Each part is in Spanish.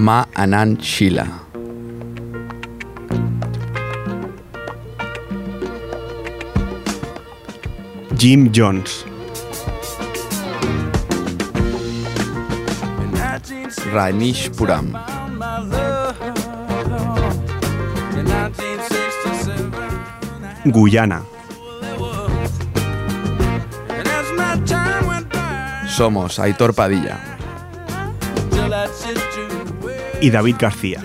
Ma Anan Shila. Jim Jones. Rainish Puram. Guyana. Somos Aitor Padilla. Y David García.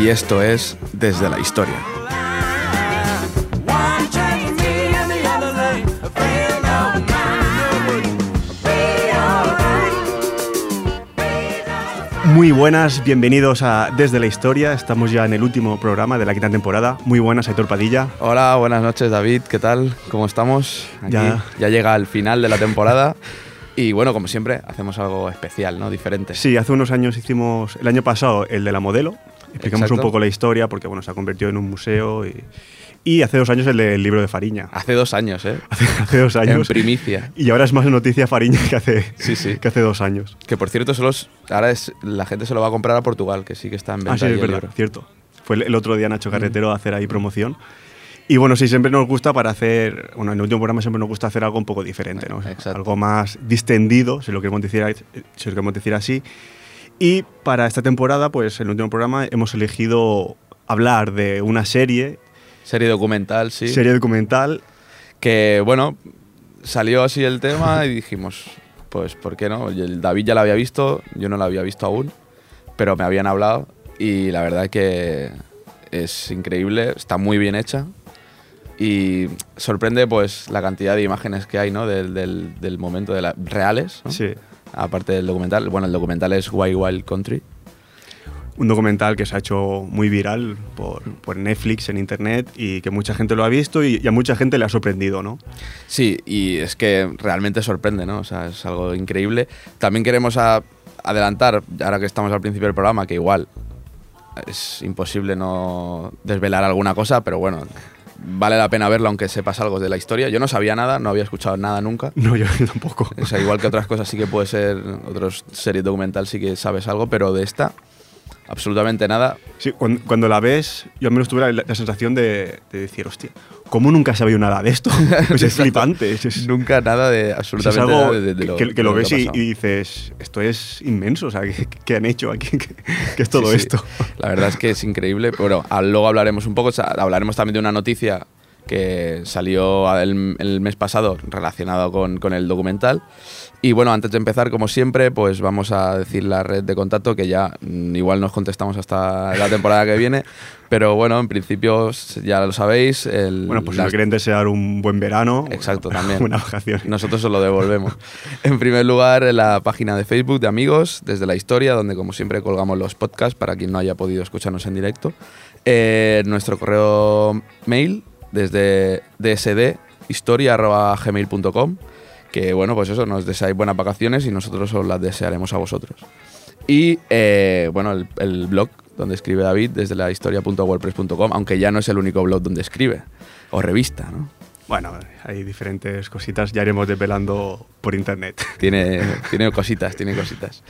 Y esto es Desde la Historia. Muy buenas, bienvenidos a Desde la Historia. Estamos ya en el último programa de la quinta temporada. Muy buenas, Aitor Padilla. Hola, buenas noches David, ¿qué tal? ¿Cómo estamos? Aquí Ya. ya llega el final de la temporada y bueno, como siempre, hacemos algo especial, ¿no? Diferente. Sí, hace unos años hicimos, el año pasado, el de la modelo. Explicamos Exacto. un poco la historia porque bueno, se ha convertido en un museo. Y, y hace dos años el del libro de Fariña. Hace dos años, ¿eh? Hace, hace dos En años. primicia. Y ahora es más noticia Fariña que hace, Sí, sí. que hace dos años. Que por cierto, solo es- ahora es, la gente se lo va a comprar a Portugal, que sí que está en venta. Ah, sí, es el verdad, cierto. Fue el, el otro día Nacho Carretero a hacer ahí promoción. Y bueno, sí, siempre nos gusta para hacer, bueno, en el último programa siempre nos gusta hacer algo un poco diferente, ¿no? Exacto. Algo más distendido, si lo queremos decir, si lo queremos decir así. Y para esta temporada, pues en el último programa hemos elegido hablar de una serie, Serie documental, sí. serie documental. Que bueno, salió así el tema y dijimos, pues, ¿por qué no? El David ya la había visto, yo no la había visto aún, pero me habían hablado y la verdad que es increíble, está muy bien hecha y sorprende pues la cantidad de imágenes que hay, ¿no? Del, del- del momento de la, reales, ¿no? Sí, aparte del documental. Bueno, el documental es Wild Wild Country. un documental que se ha hecho muy viral por, por Netflix, en internet, y que mucha gente lo ha visto y, y a mucha gente le ha sorprendido, ¿no? Sí, y es que realmente sorprende, ¿no? O sea, es algo increíble. También queremos a- adelantar, ahora que estamos al principio del programa, que igual es imposible no desvelar alguna cosa, pero bueno, vale la pena verlo aunque sepas algo de la historia. Yo no sabía nada, no había escuchado nada nunca. No, yo tampoco. O sea, igual que otras cosas sí que puede ser, otras series documental sí que sabes algo, pero de esta, absolutamente nada. Sí, cuando, cuando la ves, yo al menos tuve la, la sensación de, de decir, hostia, ¿cómo nunca sabía nada de esto? Pues es flipante. Es, es- Nunca nada de es absolutamente algo nada de, de lo que, que lo ves y, dices, esto es inmenso, o sea, ¿qué, qué han hecho aquí? ¿Qué, qué es todo Sí, sí. esto? La verdad es que es increíble. Bueno, luego hablaremos un poco, o sea, hablaremos también de una noticia que salió el, el mes pasado relacionado con, con el documental. Y bueno, antes de empezar, como siempre, pues vamos a decir la red de contacto que ya mm, igual nos contestamos hasta la temporada que viene. Pero bueno, en principio ya lo sabéis. El, Bueno, pues si las- me quieren desear un buen verano, Exacto, una, también. Una vacación. nosotros os lo devolvemos. En primer lugar, la página de Facebook de Amigos, desde la historia, donde como siempre colgamos los podcasts para quien no haya podido escucharnos en directo. Eh, nuestro correo mail, desde dsdhistoria.gmail.com, que bueno, pues eso, nos deseáis buenas vacaciones y nosotros os las desearemos a vosotros. Y eh, bueno, el, el blog donde escribe David, desde la historia.wordpress.com, aunque ya no es el único blog donde escribe, o revista, ¿no? Bueno, hay diferentes cositas, ya iremos desvelando por internet. Tiene, tiene cositas, tiene cositas.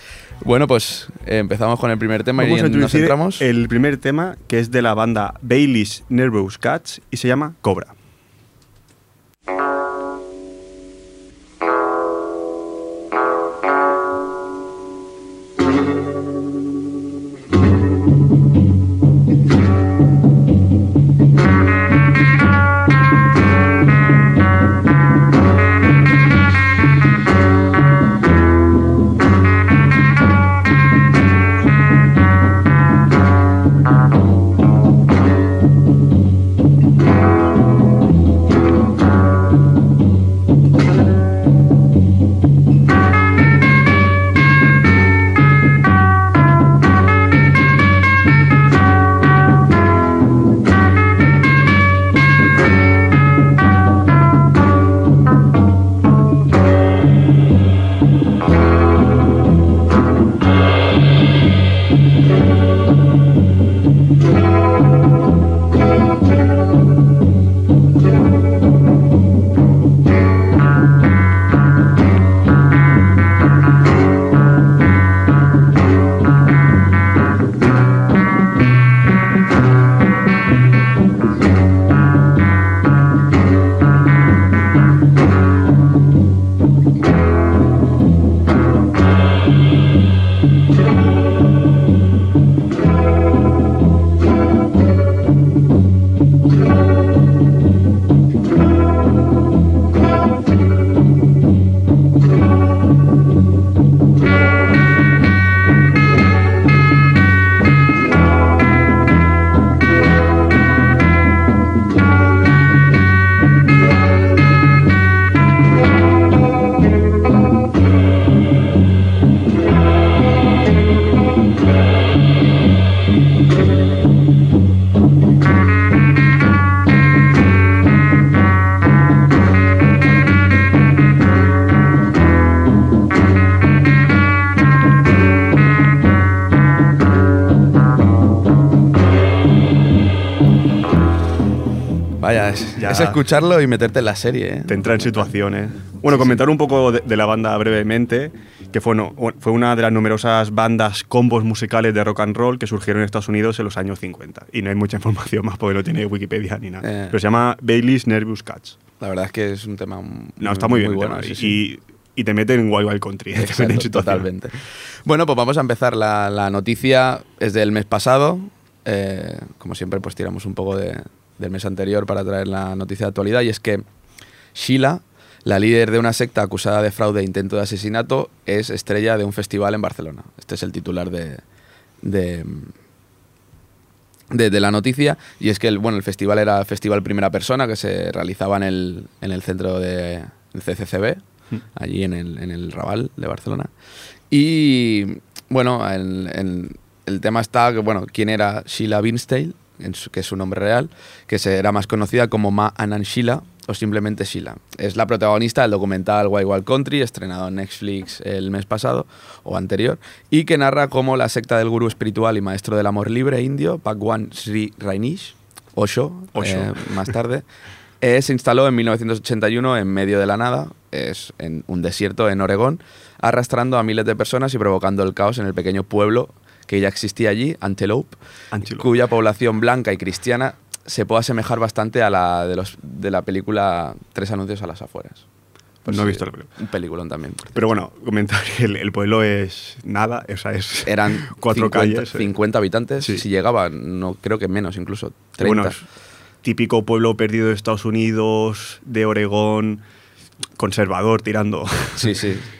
Bueno, pues eh, empezamos con el primer tema Vamos y a nos centramos. el primer tema, que es de la banda Bailey's Nervous Cats y se llama Cobra. Ya. es escucharlo y meterte en la serie, ¿eh? te entra en situaciones. Bueno, comentar un poco de, de la banda brevemente, que fue, no, fue una de las numerosas bandas combos musicales de rock and roll que surgieron en Estados Unidos en los años 50. Y no hay mucha información más porque no tiene Wikipedia ni nada. Eh. Pero se llama Bailey's Nervous Cats. La verdad es que es un tema muy, No, está muy bien. el bueno. tema. sí, y, te mete en Wild Wild Country. te situaciones. totalmente. Bueno, pues vamos a empezar. La, la noticia es del mes pasado. Eh, como siempre, pues tiramos un poco de- del mes anterior para traer la noticia de actualidad. Y es que Sheila, la líder de una secta acusada de fraude e intento de asesinato, es estrella de un festival en Barcelona. Este es el titular de, de, de- de la noticia. Y es que el, bueno, el festival era Festival Primera Persona, que se realizaba en el, en el centro de el CCCB, allí en el, en el Raval de Barcelona. Y bueno, el, el- el tema está que, bueno, quién era Sheila Binstale, en su- que es su nombre real, que se era más conocida como Ma Anand Sheila o simplemente Sheila. Es la protagonista del documental Wild Wild Country, estrenado en Netflix el mes pasado o anterior, y que narra cómo la secta del gurú espiritual y maestro del amor libre indio, Bhagwan Sri Rainish, Osho, Osho. eh, más tarde, eh, se instaló en 1981 en medio de la nada, es en un desierto en Oregón, arrastrando a miles de personas y provocando el caos en el pequeño pueblo que ya existía allí, Antelope, Antelope. cuya población blanca y cristiana se puede asemejar bastante a la de, los, de la película Tres anuncios a las afueras. No he visto la película. Un peliculón también. Pero bueno, comentar que el, el pueblo es nada, o sea, es Eran cuatro 50, calles. eh. 50 habitantes, Sí. si llegaban, no creo que menos, incluso 30. Bueno, típico pueblo perdido de Estados Unidos, de Oregón, conservador tirando. sí, sí.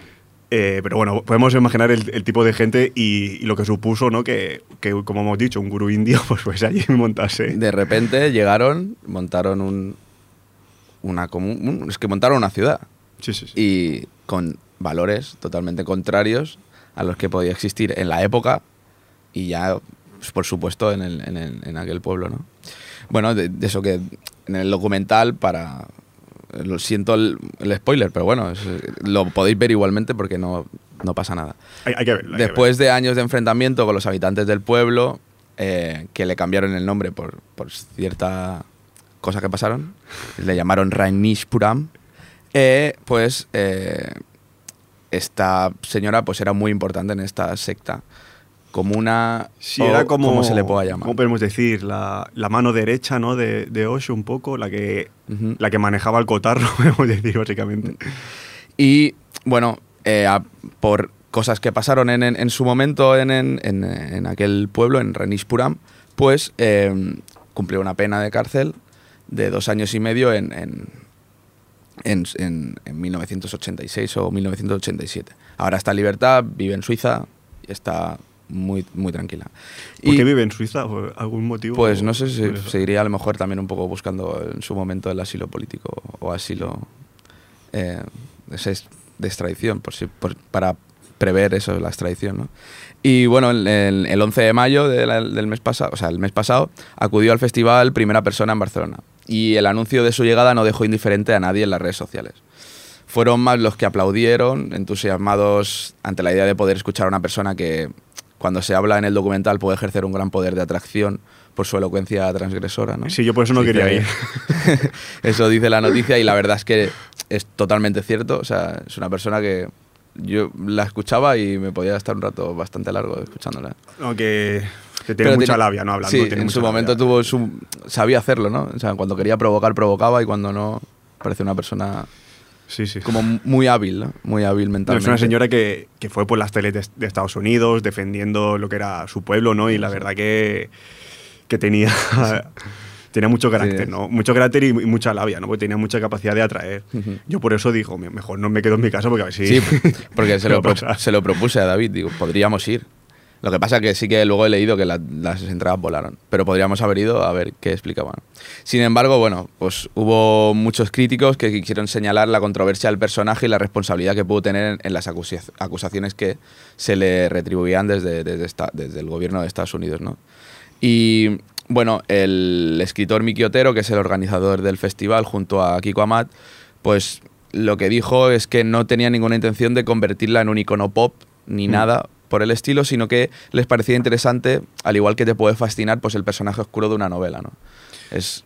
Eh, pero bueno, podemos imaginar el, el tipo de gente y, y lo que supuso, ¿no? Que, que, como hemos dicho, un gurú indio, pues, pues allí montase. De repente llegaron, montaron un, una un- es que montaron una ciudad Sí, sí, sí. y con valores totalmente contrarios a los que podía existir en la época y ya, pues, por supuesto, en, el- en el- en aquel pueblo, ¿no? Bueno, de, de eso que en el documental para... Lo siento el, el spoiler, pero bueno, es- lo podéis ver igualmente porque no, no pasa nada. Hay, hay que hay que Después de años de enfrentamiento con los habitantes del pueblo, eh, que le cambiaron el nombre por, por cierta cosa que pasaron, le llamaron Rainishpuram, eh, pues eh, esta señora pues era muy importante en esta secta. Como una... Sí, o era como. ¿Cómo se le pueda llamar? ¿Cómo podemos decir? La, la mano derecha, ¿no? De, de Osho, un poco, la que, la que manejaba el cotarro, podemos decir, básicamente. Y bueno, eh, a- por cosas que pasaron en, en- en su momento en, en- aquel pueblo, en Renishpuram, pues eh, cumplió una pena de cárcel de dos años y medio en, en, en- en- en 1986 o 1987. Ahora está en libertad, vive en Suiza y está muy, muy tranquila. ¿Por Y, qué vive en Suiza? ¿Por ¿Algún motivo? Pues no sé si seguiría a lo mejor también un poco buscando en su momento el asilo político o asilo eh, de extradición, por si, por- para prever eso, la extradición. ¿no? Y bueno, el, el- el 11 de mayo de la- del mes pasado, o sea, el mes pasado, acudió al festival Primera Persona en Barcelona. Y el anuncio de su llegada no dejó indiferente a nadie en las redes sociales. Fueron más los que aplaudieron, entusiasmados ante la idea de poder escuchar a una persona que, cuando se habla en el documental, puede ejercer un gran poder de atracción por su elocuencia transgresora. ¿no? Sí, yo por eso no Dice quería ir. Eso dice la noticia y la verdad es que es totalmente cierto. O sea, es una persona que yo la escuchaba y me podía estar un rato bastante largo escuchándola. Aunque que tiene Pero mucha tiene- labia, ¿no? Hablando. Sí, tiene en su momento labia. tuvo su, sabía hacerlo, ¿no? O sea, cuando quería provocar, provocaba y cuando no, parece una persona Sí, sí. como muy hábil, ¿no? Muy hábil No, mentalmente. es una señora que, que fue por las teles de, de Estados Unidos defendiendo lo que era su pueblo, ¿no? Y la verdad que, que tenía, tenía mucho carácter, Sí. ¿no? Mucho carácter y, y mucha labia, ¿no? Porque tenía mucha capacidad de atraer. Ujú. Yo por eso digo, "Me- mejor no me quedo en mi casa porque a ver si... Sí, porque se lo, pro- pasa". se lo propuse a David, digo, podríamos ir. Lo que pasa que sí que luego he leído que la- las entradas volaron, pero podríamos haber ido a ver qué explicaban. Sin embargo, bueno, pues hubo muchos críticos que quisieron señalar la controversia del personaje y la responsabilidad que pudo tener en, en las acusaciones que se le retribuían desde, desde, esta- desde el gobierno de Estados Unidos, ¿no? Y bueno, el escritor Miki Otero, que es el organizador del festival, junto a Kiko Amat, pues lo que dijo es que no tenía ninguna intención de convertirla en un icono pop ni Mm. nada por el estilo, sino que les parecía interesante, al igual que te puede fascinar, pues el personaje oscuro de una novela, ¿no? Es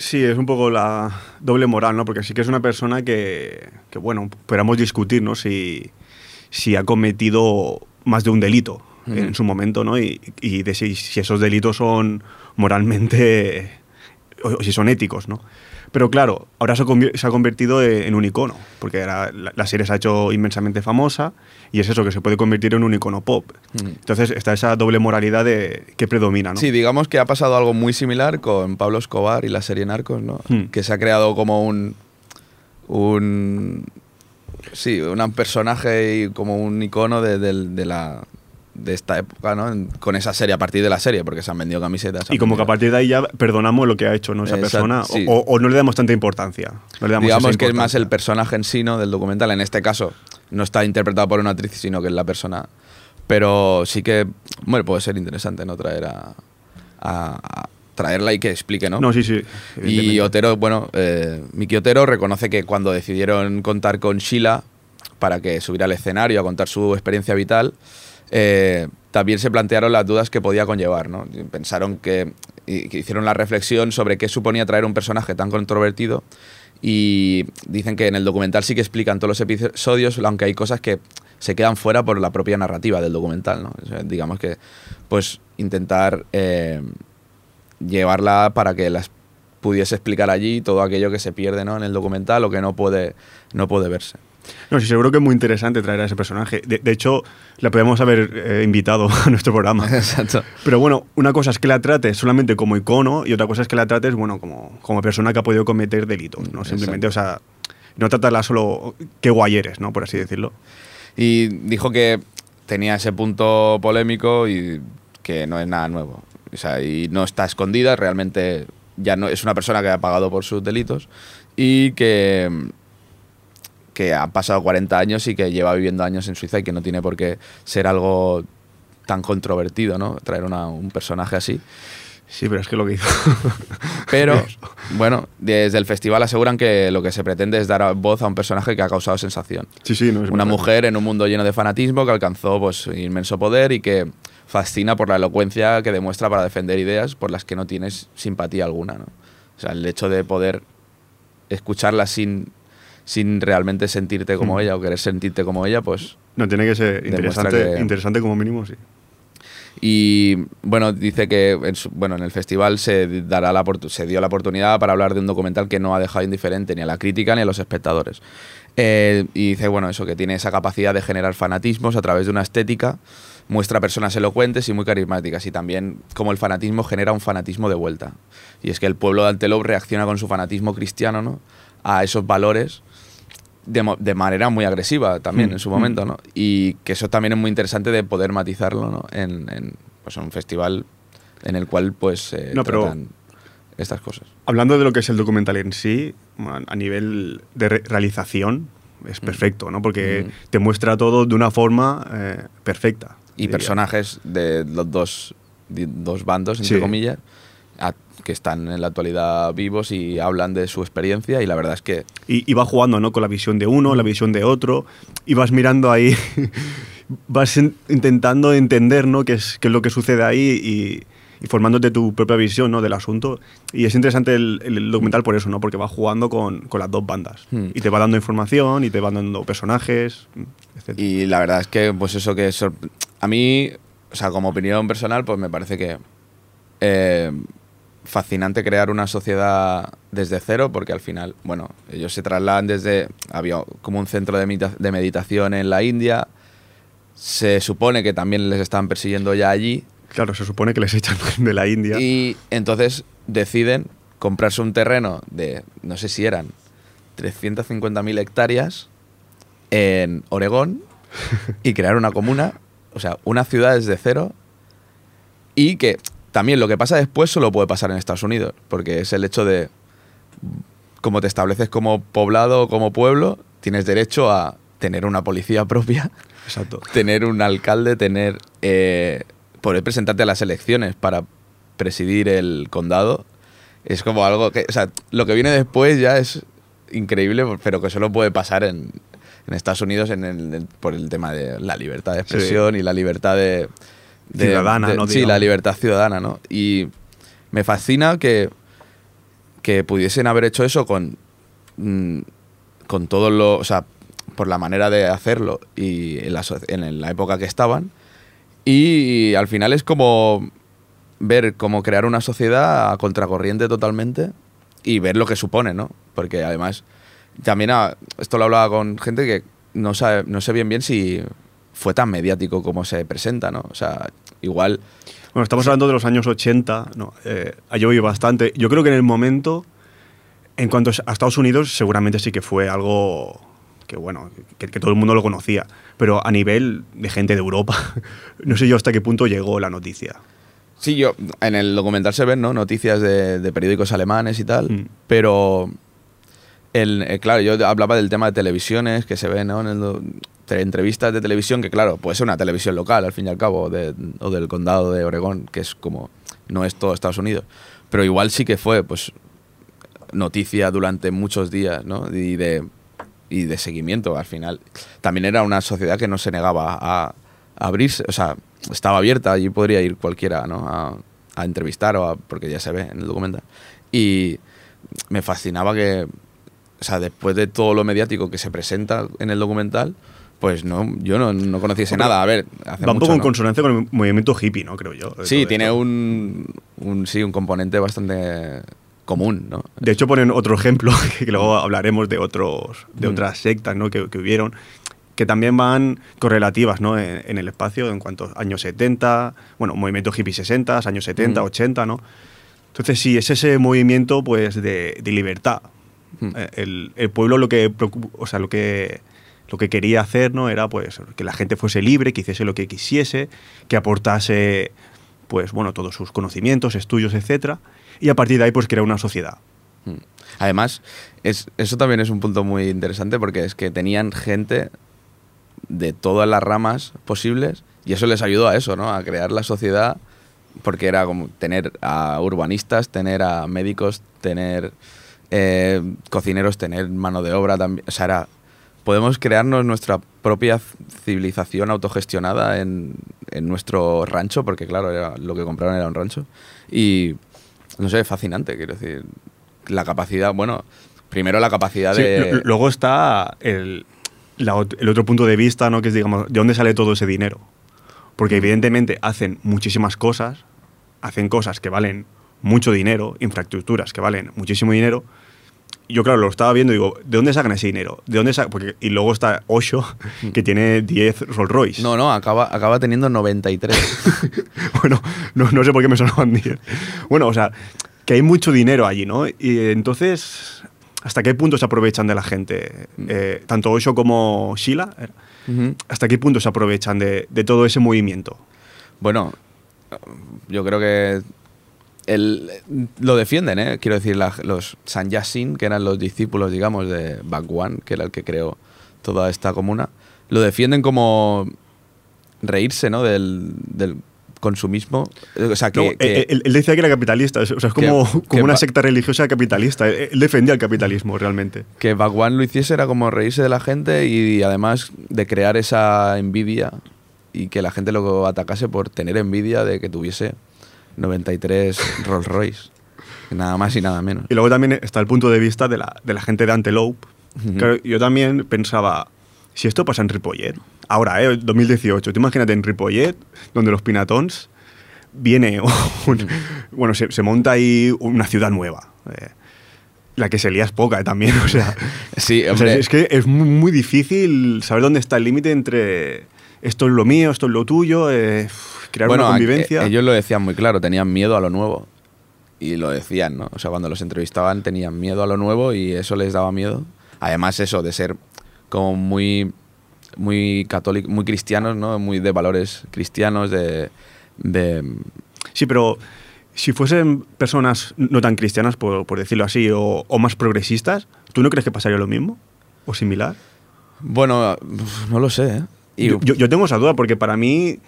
Sí, es un poco la doble moral, ¿no? Porque sí que es una persona que, que bueno, podríamos discutir, ¿no? Si, si ha cometido más de un delito en su momento, ¿no? Y, y de si, si esos delitos son moralmente o, o si son éticos, ¿no? Pero claro, ahora se ha, convier- se ha convertido en un icono, porque la, la serie se ha hecho inmensamente famosa y es eso, que se puede convertir en un icono pop. Mm. Entonces está esa doble moralidad de, que predomina, ¿no? Sí, digamos que ha pasado algo muy similar con Pablo Escobar y la serie Narcos, ¿no? Hmm. Que se ha creado como un. un. Sí, un personaje y como un icono de la. De esta época, ¿no? Con esa serie, a partir de la serie, porque se han vendido camisetas. se Y como que a vendido- partir de ahí ya perdonamos lo que ha hecho ¿no? esa Exacto, persona sí. o, o no le damos tanta importancia. No le damos Digamos que es más el personaje en sí, ¿no? Del documental. En este caso, no está interpretado por una actriz, sino que es la persona. Pero sí que, bueno, puede ser interesante, ¿no? Traer a. a- a traerla y que explique, ¿no? No, sí, sí. Y. Otero, bueno, eh, Miki Otero reconoce que cuando decidieron contar con Sheila para que subiera al escenario a contar su experiencia vital, eh, también se plantearon las dudas que podía conllevar, Pensaron que, hicieron la reflexión sobre qué suponía traer un personaje tan controvertido y dicen que en el documental sí que explican todos los episodios, aunque hay cosas que se quedan fuera por la propia narrativa del documental, digamos que, pues, intentar eh, llevarla para que las pudiese explicar allí todo aquello que se pierde ¿no? en el documental o que no puede, no puede verse. No, sí, seguro que es muy interesante traer a ese personaje. De, de hecho, la podemos haber eh, invitado a nuestro programa. Exacto. Pero bueno, una cosa es que la trates solamente como icono y otra cosa es que la trates, bueno, como, como persona que ha podido cometer delitos, ¿no? Simplemente, o sea, no tratarla solo qué guay eres, ¿no? Por así decirlo. Y dijo que tenía ese punto polémico y que no es nada nuevo. O sea, y no está escondida, realmente ya no es una persona que ha pagado por sus delitos y que, que ha pasado 40 años y que lleva viviendo años en Suiza y que no tiene por qué ser algo tan controvertido, ¿no? Traer una- un personaje así. Sí, pero es que lo que hizo. Pero, bueno, desde el festival aseguran que lo que se pretende es dar voz a un personaje que ha causado sensación. sí, sí, no es Una verdad. mujer en un mundo lleno de fanatismo que alcanzó pues, inmenso poder y que fascina por la elocuencia que demuestra para defender ideas por las que no tienes simpatía alguna. ¿no? O sea, el hecho de poder escucharla sin, sin realmente sentirte como Mm. ella o querer sentirte como ella, pues No, tiene que ser interesante, que- interesante como mínimo, sí. Y bueno, dice que en, su- bueno, en el festival se, dará la, se dio la oportunidad para hablar de un documental que no ha dejado indiferente ni a la crítica ni a los espectadores. Eh, y dice, bueno, eso, que tiene esa capacidad de generar fanatismos a través de una estética, muestra personas elocuentes y muy carismáticas. Y también como el fanatismo genera un fanatismo de vuelta. Y es que el pueblo de Antelope reacciona con su fanatismo cristiano ¿no? a esos valores de, manera muy agresiva también Mm, en su mm. momento, ¿no? Y que eso también es muy interesante de poder matizarlo, ¿no? En, en, pues, un festival en el cual pues se No, pero- tratan estas cosas. Hablando de lo que es el documental en sí, a nivel de re- realización, es Mm. perfecto, ¿no? Porque Mm. te muestra todo de una forma eh, perfecta. Y diría. personajes de los dos, dos bandos, entre Sí. comillas, a- que están en la actualidad vivos y hablan de su experiencia y la verdad es que Y, y va jugando, ¿no? Con la visión de uno, la visión de otro, y vas mirando ahí, vas in- intentando entender, ¿no? Qué es, qué es lo que sucede ahí y, y formándote tu propia visión, ¿no? Del asunto. Y es interesante el, el documental por eso, ¿no? Porque va jugando con, con las dos bandas. Hmm. Y te va dando información, y te va dando personajes, etc. Y la verdad es que, pues eso que a mí, o sea, como opinión personal, pues me parece que eh, fascinante crear una sociedad desde cero, porque al final, bueno, ellos se trasladan desde, había como un centro de, medita- de meditación en la India, se supone que también les estaban persiguiendo ya allí, Claro, se supone que les echan de la India. y entonces deciden comprarse un terreno de, no sé si eran 350.000 hectáreas en Oregón y crear una comuna, o sea, una ciudad desde cero y que también lo que pasa después solo puede pasar en Estados Unidos, porque es el hecho de, como te estableces como poblado o como pueblo, tienes derecho a tener una policía propia, Exacto. tener un alcalde, tener eh, poder presentarte a las elecciones para presidir el condado. Es como algo que, o sea, lo que viene después ya es increíble, pero que solo puede pasar en, en Estados Unidos en el- en- por el tema de la libertad de expresión y la libertad de, de- Ciudadana, de- ¿no? Sí, Digamos. la libertad ciudadana, ¿no? Y me fascina que, que pudiesen haber hecho eso con, mm, con todo lo, o sea, por la manera de hacerlo y en la, so- en la época que estaban. Y al final es como ver cómo crear una sociedad a contracorriente totalmente y ver lo que supone, ¿no? Porque además, también a- esto lo hablaba con gente que no, sabe, no sé bien bien si fue tan mediático como se presenta, ¿no? O sea, igual... Bueno, estamos hablando de los años 80, no, eh, ha llovido bastante. Yo creo que en el momento, en cuanto a Estados Unidos, seguramente sí que fue algo que, bueno, que, que todo el mundo lo conocía. Pero a nivel de gente de Europa, no sé yo hasta qué punto llegó la noticia. Sí, yo en el documental se ven ¿no? noticias de, de periódicos alemanes y tal, Mm. pero el, eh, claro, yo hablaba del tema de televisiones que se ven ¿no? en el entrevistas de televisión, que claro, puede ser una televisión local al fin y al cabo, o del condado de Oregón, que es como, no es todo Estados Unidos, pero igual sí que fue pues noticia durante muchos días ¿no? y, de, y de seguimiento al final. También era una sociedad que no se negaba a, a abrirse, o sea, estaba abierta, allí podría ir cualquiera ¿no? a, a entrevistar, o a- porque ya se ve en el documental. Y me fascinaba que, o sea, después de todo lo mediático que se presenta en el documental, pues no, yo no, no conociese Pero nada. A ver, hace Va un poco en ¿no? consonancia con el movimiento hippie, ¿no? Creo yo. Sí, tiene esto. un, un, sí, un componente bastante común, ¿no? De hecho, ponen otro ejemplo, que luego hablaremos de, otros, de Mm. otras sectas ¿no? que, que hubieron, que también van correlativas ¿no? en, en el espacio en cuanto a años 70, bueno, movimiento hippie 60, años 70, Mm. 80, ¿no? Entonces, sí, es ese movimiento pues, de, de libertad. Mm. Eh, El, el pueblo lo que, o sea, lo que, lo que quería hacer ¿no? era pues, que la gente fuese libre, que hiciese lo que quisiese, que aportase pues, bueno, todos sus conocimientos, estudios, etcétera, y a partir de ahí pues crear una sociedad. Mm. Además, es, eso también es un punto muy interesante porque es que tenían gente de todas las ramas posibles y eso les ayudó a eso, ¿no? A crear la sociedad porque era como tener a urbanistas, tener a médicos, tener eh, cocineros, tener mano de obra también. O sea, era, podemos crearnos nuestra propia civilización autogestionada en, en nuestro rancho, porque claro, era, lo que compraron era un rancho. Y, no sé, fascinante, quiero decir. La capacidad, bueno, primero la capacidad Sí, de... luego está el, la el otro punto de vista, ¿no? que es, digamos, ¿de dónde sale todo ese dinero? Porque evidentemente hacen muchísimas cosas, hacen cosas que valen mucho dinero, infraestructuras que valen muchísimo dinero. Yo, claro, lo estaba viendo y digo, ¿de dónde sacan ese dinero? ¿De dónde Porque, y luego está Osho, que tiene 10 Rolls Royce. No, no, acaba, acaba teniendo 93. bueno, no, no sé por qué me sonaban 10. Bueno, o sea, que hay mucho dinero allí, ¿no? Y entonces, ¿hasta qué punto se aprovechan de la gente? Eh, tanto Osho como Sheila. ¿hasta qué punto se aprovechan de, de todo ese movimiento? Bueno, yo creo que el- lo defienden, ¿eh? Quiero decir, la- los Sanyasin, que eran los discípulos, digamos, de Bhagwan, que era el que creó toda esta comuna, lo defienden como reírse, ¿no? Del, del consumismo. O sea, que... No, que- eh, él, él decía que era capitalista, o sea, es como, Que- como una secta religiosa capitalista. Él defendía el capitalismo realmente. que Bhagwan lo hiciese era como reírse de la gente y además de crear esa envidia y que la gente lo atacase por tener envidia de que tuviese 93 Rolls Royce. Nada más y nada menos. Y luego también está el punto de vista de la, de la gente de Antelope. Claro, yo también pensaba, si esto pasa en Ripollet, ahora, ¿eh? 2018, tú imagínate en Ripollet, donde los Pinatons, viene un- bueno, se, se monta ahí una ciudad nueva. eh, la que se lía es poca eh, también, o sea, Sí, o sea, hombre. es que es muy, muy difícil saber dónde está el límite entre esto es lo mío, esto es lo tuyo, eh, crear bueno, una convivencia. ellos lo decían muy claro, tenían miedo a lo nuevo. Y lo decían, ¿no? O sea, cuando los entrevistaban tenían miedo a lo nuevo y eso les daba miedo. Además, eso de ser como muy, muy católicos, muy cristianos, ¿no? Muy de valores cristianos, de, de Sí, pero si fuesen personas no tan cristianas, por, por decirlo así, o, o más progresistas, ¿tú no crees que pasaría lo mismo? ¿O similar? Bueno, no lo sé, ¿eh? Y- yo- yo tengo esa duda porque para mí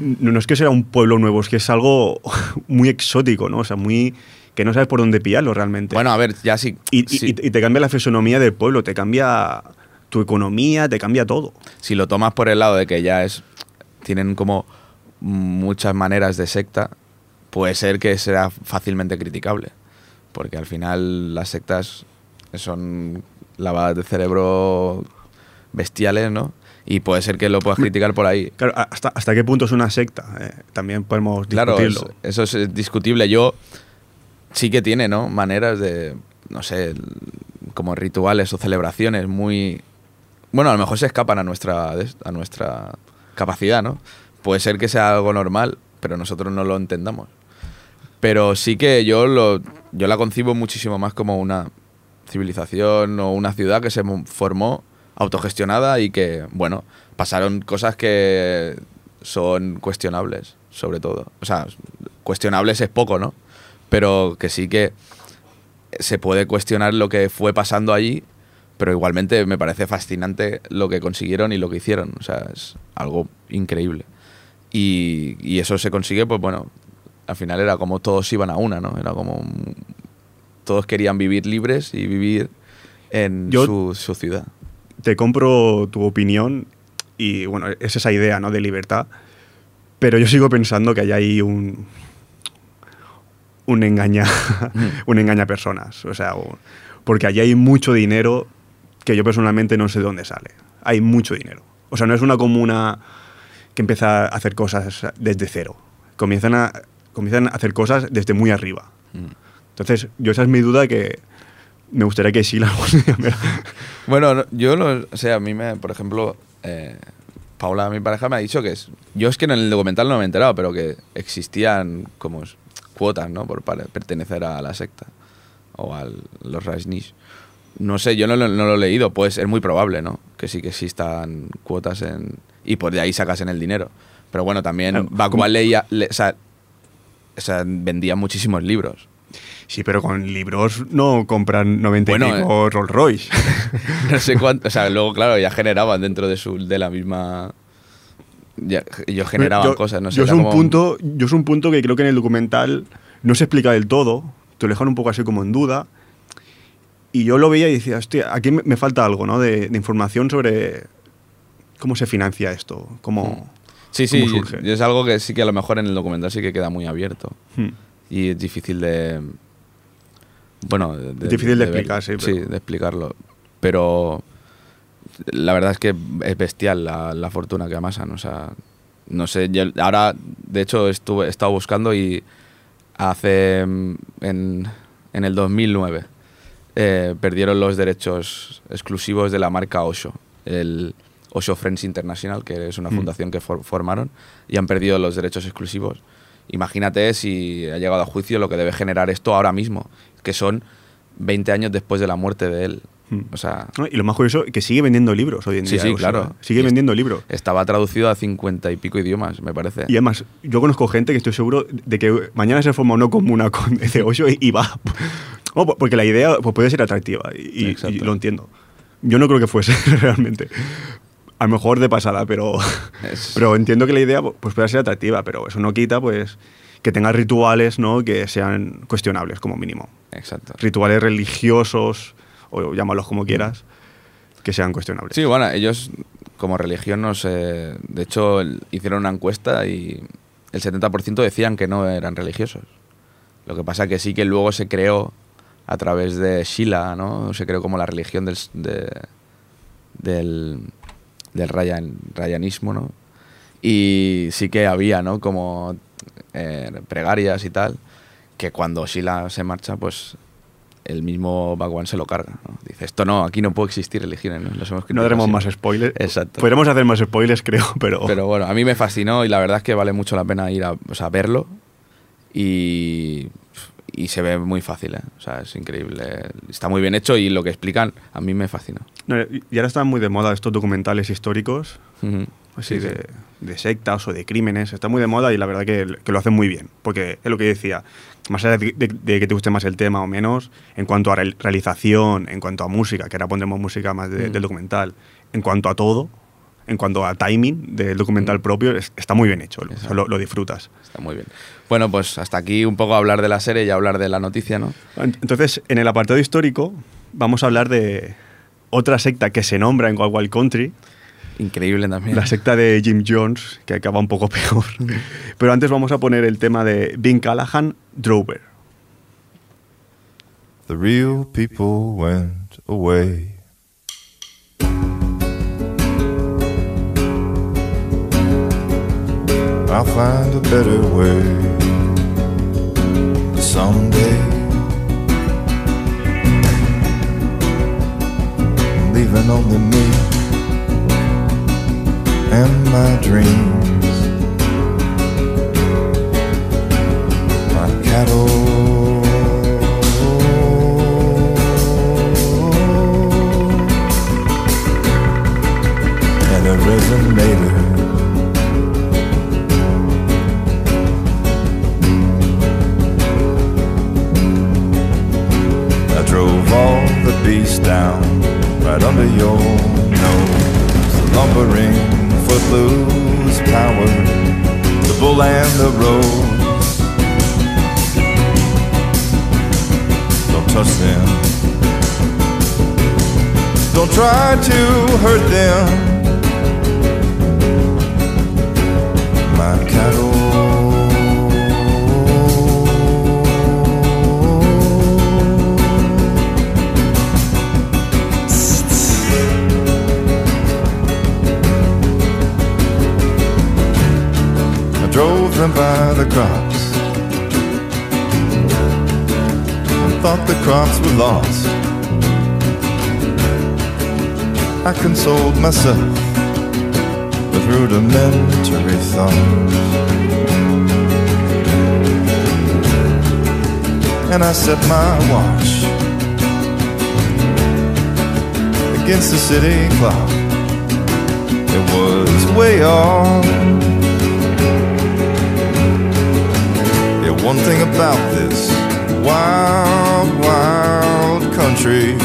no, es que sea un pueblo nuevo, es que es algo muy exótico, ¿no? O sea, muy que no sabes por dónde pillarlo realmente. bueno, a ver, ya sí. y, y- sí. y te cambia la fisonomía del pueblo, te cambia tu economía, te cambia todo. si lo tomas por el lado de que ya es tienen como muchas maneras de secta, puede ser que sea fácilmente criticable. porque al final las sectas son lavadas de cerebro bestiales, ¿no? Y puede ser que lo puedas criticar por ahí. Claro, ¿hasta, hasta qué punto es una secta? Eh, también podemos discutirlo. Claro, eso, eso es discutible. Yo sí que tiene, ¿no? Maneras de, no sé, como rituales o celebraciones muy... Bueno, a lo mejor se escapan a nuestra, a nuestra capacidad, ¿no? Puede ser que sea algo normal, pero nosotros no lo entendamos. Pero sí que yo, lo, yo la concibo muchísimo más como una civilización o una ciudad que se formó autogestionada y que, bueno, pasaron cosas que son cuestionables, sobre todo. O sea, cuestionables es poco, ¿no? Pero que sí que se puede cuestionar lo que fue pasando allí, pero igualmente me parece fascinante lo que consiguieron y lo que hicieron. O sea, es algo increíble. Y, y eso se consigue, pues bueno, al final era como todos iban a una, ¿no? Era como todos querían vivir libres y vivir en su, su, ciudad te compro tu opinión y bueno, es esa idea ¿no? de libertad, pero yo sigo pensando que hay ahí un, un engaña, un engaña personas, o sea, porque allí hay mucho dinero que yo personalmente no sé de dónde sale. Hay mucho dinero. O sea, no es una comuna que empieza a hacer cosas desde cero. Comienzan a, comienzan a hacer cosas desde muy arriba. Mm. Entonces, yo esa es mi duda que me gustaría que sí la Bueno, yo, no, o sea, a mí me, por ejemplo, eh, Paula, mi pareja, me ha dicho que es. Yo es que en el documental no me he enterado, pero que existían como cuotas, ¿no? Por pertenecer a la secta o a los Rajneesh. No sé, yo no, no, lo he leído, pues es muy probable, ¿no? Que sí que existan cuotas en. Y por de ahí sacasen el dinero. Pero bueno, también Bakual leía. o, sea, o sea, vendía muchísimos libros. Sí, pero con libros no compran 90 bueno, eh. Rolls Royce. no sé cuánto. O sea, luego, claro, ya generaban dentro de, su, de la misma. Ya, ellos generaban cosas, no sé. Yo es, un punto, yo es un punto que creo que en el documental no se explica del todo. Te lo dejan un poco así como en duda. Y yo lo veía y decía, hostia, aquí me falta algo, ¿no? De, información sobre cómo se financia esto, cómo. Sí, sí, surge. es algo que sí que a lo mejor en el documental sí que queda muy abierto. Hmm. Y es difícil de, bueno, difícil de, explicar, sí. Sí, de explicarlo. Pero la verdad es que es bestial la, fortuna que amasan. O sea, no sé, ahora, de hecho, estuve, he estado buscando y hace mm, en, en el 2009 eh, perdieron los derechos exclusivos de la marca Osho, el Osho Friends International, que es una mm. fundación que formaron, y han perdido los derechos exclusivos. Imagínate si ha llegado a juicio lo que debe generar esto ahora mismo que son 20 años después de la muerte de él. Hmm. O sea, y lo más curioso es que sigue vendiendo libros hoy en día. Sí, sí, claro. sigue vendiendo libros. Estaba traducido a 50 y pico idiomas, me parece. Y además, yo conozco gente que estoy seguro de que mañana se forma una comuna con ese 8 y, va. porque la idea pues, puede ser atractiva y, lo entiendo. Yo no creo que fuese realmente. A lo mejor de pasada, pero, pero entiendo que la idea pues, puede ser atractiva, pero eso no quita pues que tenga rituales ¿no? que sean cuestionables como mínimo. Exacto. Rituales religiosos, o llámalos como quieras, que sean cuestionables. Sí, bueno, ellos como religión no sé, de hecho hicieron una encuesta y el 70% decían que no eran religiosos. Lo que pasa que sí que luego se creó a través de Shila, ¿no? Se creó como la religión del, del, del rayanismo, ¿no? Y sí que había, ¿no? Como eh, pregarias y tal, que cuando Sheila se marcha, pues el mismo Bhagwan se lo carga. Dice, esto no, aquí no puede existir elegir. No, no daremos más spoilers. Exacto. Podremos hacer más spoilers, creo, pero... Pero bueno, a mí me fascinó y la verdad es que vale mucho la pena ir a, o verlo y, y se ve muy fácil, ¿eh? O sea, es increíble. Está muy bien hecho y lo que explican a mí me fascinó. y ahora están muy de moda estos documentales históricos así de, de, sectas o de crímenes. Está muy de moda y la verdad que, que, lo hacen muy bien. Porque es lo que decía, más allá de, que te guste más el tema o menos, en cuanto a realización, en cuanto a música, que ahora pondremos música más mm. del documental, en cuanto a todo, en cuanto a timing del documental mm. propio, está muy bien hecho, lo, lo, disfrutas. Está muy bien. Bueno, pues hasta aquí un poco hablar de la serie y hablar de la noticia, ¿no? Entonces, en el apartado histórico, vamos a hablar de otra secta que se nombra en Wild Wild Country, Increíble también. La secta de Jim Jones, que acaba un poco peor. Pero antes vamos a poner el tema de Vin Callahan, Drover. the real people went away. I'll find a better way someday. Leaving only me and my dreams, my cattle. And a resonator I drove all the beasts down right under your nose. Lumbering, footloose power, the bull and the rose. Don't touch them. Don't try to hurt them. The crops and thought the crops were lost. I consoled myself with rudimentary thoughts. And I set my watch against the city clock. It was way off. One thing about this wild, wild country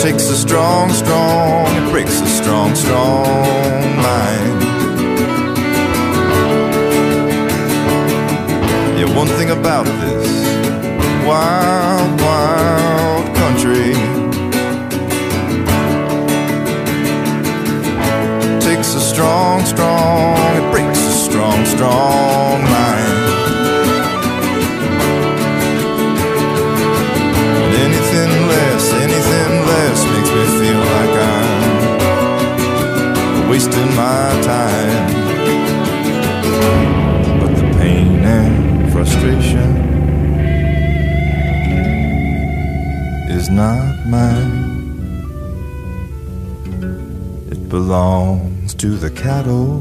takes a strong, strong, it breaks a strong, strong mind. Yeah, one thing about this wild, wild country strong, strong, it breaks a strong, strong mind. And anything less, anything less makes me feel like I'm wasting my time. But the pain and frustration is not mine. It to the cattle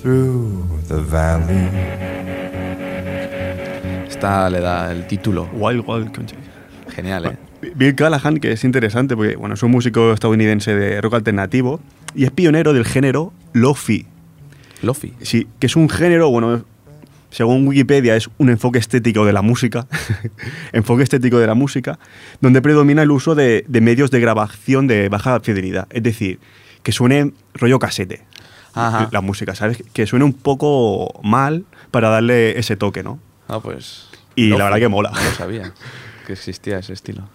through the valley. Esta le da el título. Wild Wild Country. Genial, ¿eh? Bill Callahan, que es interesante porque bueno, es un músico estadounidense de rock alternativo y es pionero del género Lofi. Lofi. Sí, que es un género, bueno, según Wikipedia, es un enfoque estético de la música, enfoque estético de la música, donde predomina el uso de, de medios de grabación de baja fidelidad, es decir, que suene rollo casete Ajá. la música, ¿sabes? Que suene un poco mal para darle ese toque, ¿no? Ah, pues. Y la Lofi. verdad que mola. No sabía que existía ese estilo.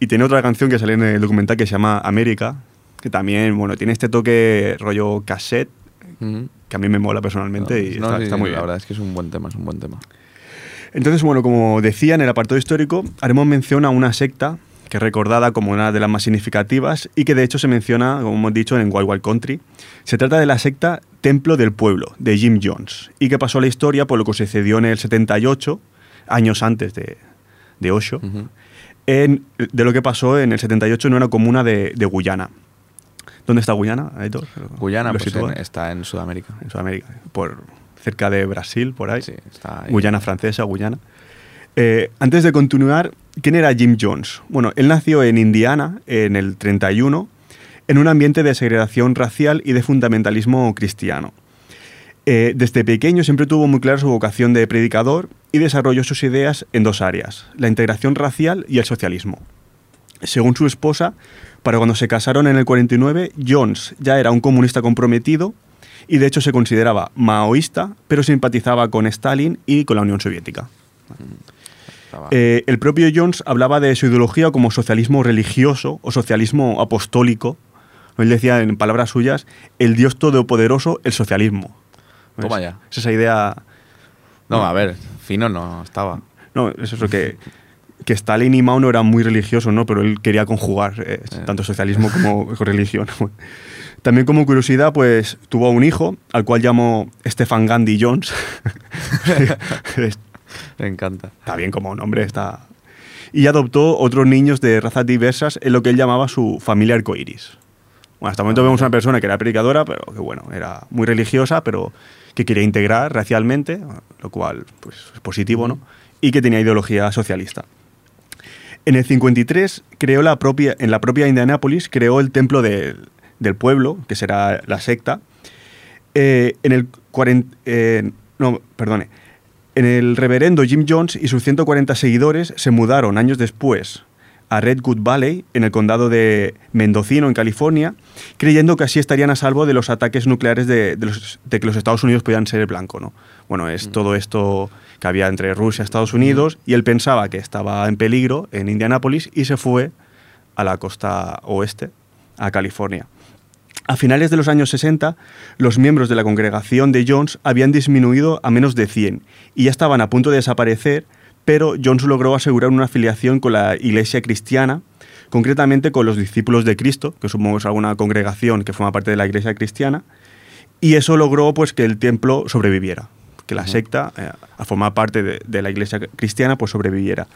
Y tiene otra canción que sale en el documental que se llama América, que también, bueno, tiene este toque rollo cassette, Ujú. Que a mí me mola personalmente y No, está, sí, está muy la bien. verdad es que es un buen tema, es un buen tema. Entonces, bueno, como decía en el apartado histórico, haremos mención a una secta que es recordada como una de las más significativas y que de hecho se menciona, como hemos dicho, en Wild Wild Country. Se trata de la secta Templo del Pueblo, de Jim Jones, y que pasó a la historia por lo que sucedió en el 78, años antes de, de Osho, en- de lo que pasó en el 78 en una comuna de, de Guyana. ¿Dónde está Guyana, Aitor? Guyana ¿Lo pues, en- está en Sudamérica. en Sudamérica, por cerca de Brasil, por ahí. Sí, está ahí. Guyana francesa, Guyana. Eh, antes de continuar, ¿quién era Jim Jones? Bueno, él nació en Indiana en el 31, en un ambiente de segregación racial y de fundamentalismo cristiano. Eh, desde pequeño siempre tuvo muy clara su vocación de predicador y desarrolló sus ideas en dos áreas, la integración racial y el socialismo. Según su esposa, para cuando se casaron en el 49, Jones ya era un comunista comprometido y de hecho se consideraba maoísta, pero simpatizaba con Stalin y con la Unión Soviética. Eh, el propio Jones hablaba de su ideología como socialismo religioso o socialismo apostólico. Él decía, en palabras suyas, el Dios todopoderoso, el socialismo. Toma ya. Es esa idea. No, a ver, fino no estaba. No, es eso que, que Stalin y Mao no eran muy religiosos, ¿no? Pero él quería conjugar eh, tanto socialismo como religión. También como curiosidad, pues tuvo un hijo, al cual llamó Stefan Gandhi Jones. Es- Me encanta. está bien como nombre, está... Y adoptó otros niños de razas diversas en lo que él llamaba su familia arcoíris. Bueno, hasta el momento vemos una persona que era predicadora, pero que bueno, era muy religiosa, pero que quería integrar racialmente, lo cual pues, es positivo, ¿no? Y que tenía ideología socialista. En el 53 creó la propia, en la propia Indianápolis creó el templo del- del pueblo, que será la secta. Eh, en el 40, eh, no, perdone. En el reverendo Jim Jones y sus 140 seguidores se mudaron años después a Redwood Valley, en el condado de Mendocino, en California, creyendo que así estarían a salvo de los ataques nucleares de, de los- de que los Estados Unidos podían ser el blanco. ¿no? Bueno, es todo esto que había entre Rusia y Estados Unidos, y él pensaba que estaba en peligro en Indianápolis y se fue a la costa oeste, a California. A finales de los años 60, los miembros de la congregación de Jones habían disminuido a menos de 100 y ya estaban a punto de desaparecer, pero Jones logró asegurar una afiliación con la iglesia cristiana, concretamente con los discípulos de Cristo, que supongo es alguna congregación que forma parte de la iglesia cristiana, y eso logró pues, que el templo sobreviviera, que la secta, eh, a formar parte de, de la iglesia cristiana, pues sobreviviera.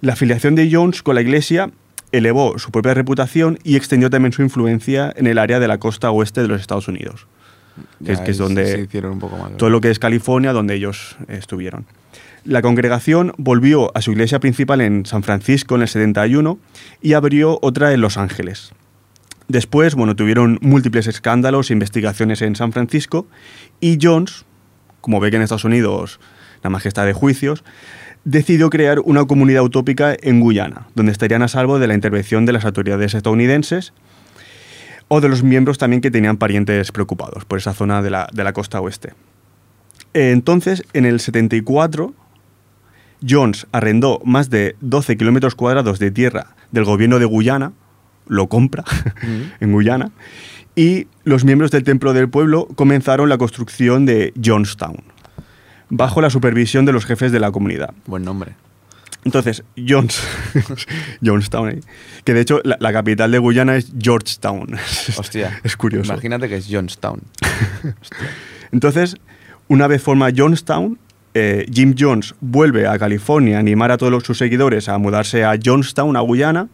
La afiliación de Jones con la iglesia elevó su propia reputación y extendió también su influencia en el área de la costa oeste de los Estados Unidos, que es, que donde se hicieron un poco más. todo lo que es California, donde ellos estuvieron. La congregación volvió a su iglesia principal en San Francisco en el 71 y abrió otra en Los Ángeles. Después, bueno, tuvieron múltiples escándalos e investigaciones en San Francisco y Jones, como ve que en Estados Unidos la majestad de juicios, decidió crear una comunidad utópica en Guyana, donde estarían a salvo de la intervención de las autoridades estadounidenses o de los miembros también que tenían parientes preocupados por esa zona de la, de la costa oeste. Entonces, en el 74, Jones arrendó más de 12 kilómetros cuadrados de tierra del gobierno de Guyana, lo compra en Guyana, y los miembros del Templo del Pueblo comenzaron la construcción de Jonestown, bajo la supervisión de los jefes de la comunidad. Buen nombre. Entonces, Jones, Jonestown, ¿eh? que de hecho la, la capital de Guyana es Georgetown. Hostia. es curioso. Imagínate que es Johnstown. Entonces, una vez forma Jonestown, eh, Jim Jones vuelve a California a animar a todos los- sus seguidores a mudarse a Jonestown, a Guyana,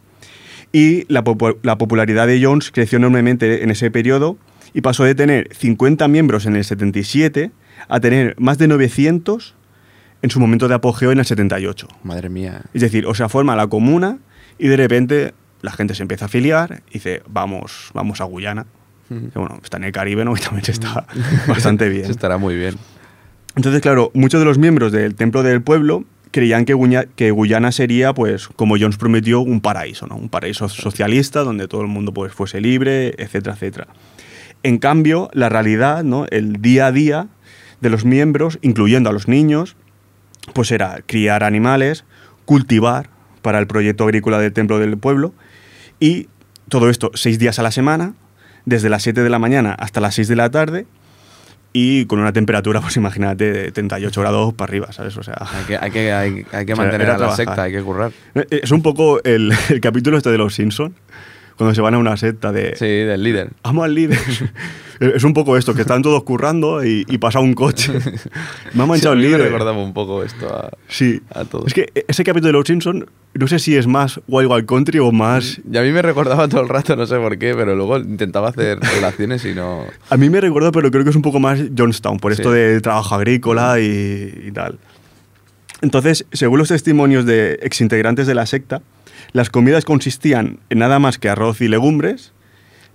y la, popu- la popularidad de Jones creció enormemente en ese periodo y pasó de tener 50 miembros en el 77 a tener más de 900 en su momento de apogeo en el 78. Madre mía. Es decir, o sea, forma la comuna y de repente la gente se empieza a afiliar y dice, vamos, vamos a Guyana. Que, bueno, está en el Caribe, ¿no? Y también está bastante bien. Eso estará muy bien. Entonces, claro, muchos de los miembros del Templo del Pueblo creían que, Guña- que Guyana sería, pues, como Jones prometió, un paraíso, ¿no? Un paraíso socialista donde todo el mundo pues, fuese libre, etcétera, etcétera. En cambio, la realidad, ¿no? El día a día de los miembros, incluyendo a los niños, pues era criar animales, cultivar para el proyecto agrícola del Templo del Pueblo y todo esto seis días a la semana, desde las 7 de la mañana hasta las 6 de la tarde y con una temperatura, pues imagínate, de 38 grados para arriba, ¿sabes? O sea, Hay que, hay que, hay, hay que O sea, mantener a la trabajar. secta, hay que currar. es un poco el, el capítulo este de los Simpsons, cuando se van a una secta de... Sí, del líder. Amo al líder. es un poco esto, que están todos currando y, y pasa un coche. Me ha manchado Sí, el líder. recordaba un poco esto a, Sí. a todos. Es que ese capítulo de los Simpsons, no sé si es más Wild Wild Country o más... Y a mí me recordaba todo el rato, no sé por qué, pero luego intentaba hacer relaciones y no... A mí me recuerda, pero creo que es un poco más Johnstown, por esto de trabajo agrícola y, y tal. Entonces, según los testimonios de exintegrantes de la secta, las comidas consistían en nada más que arroz y legumbres,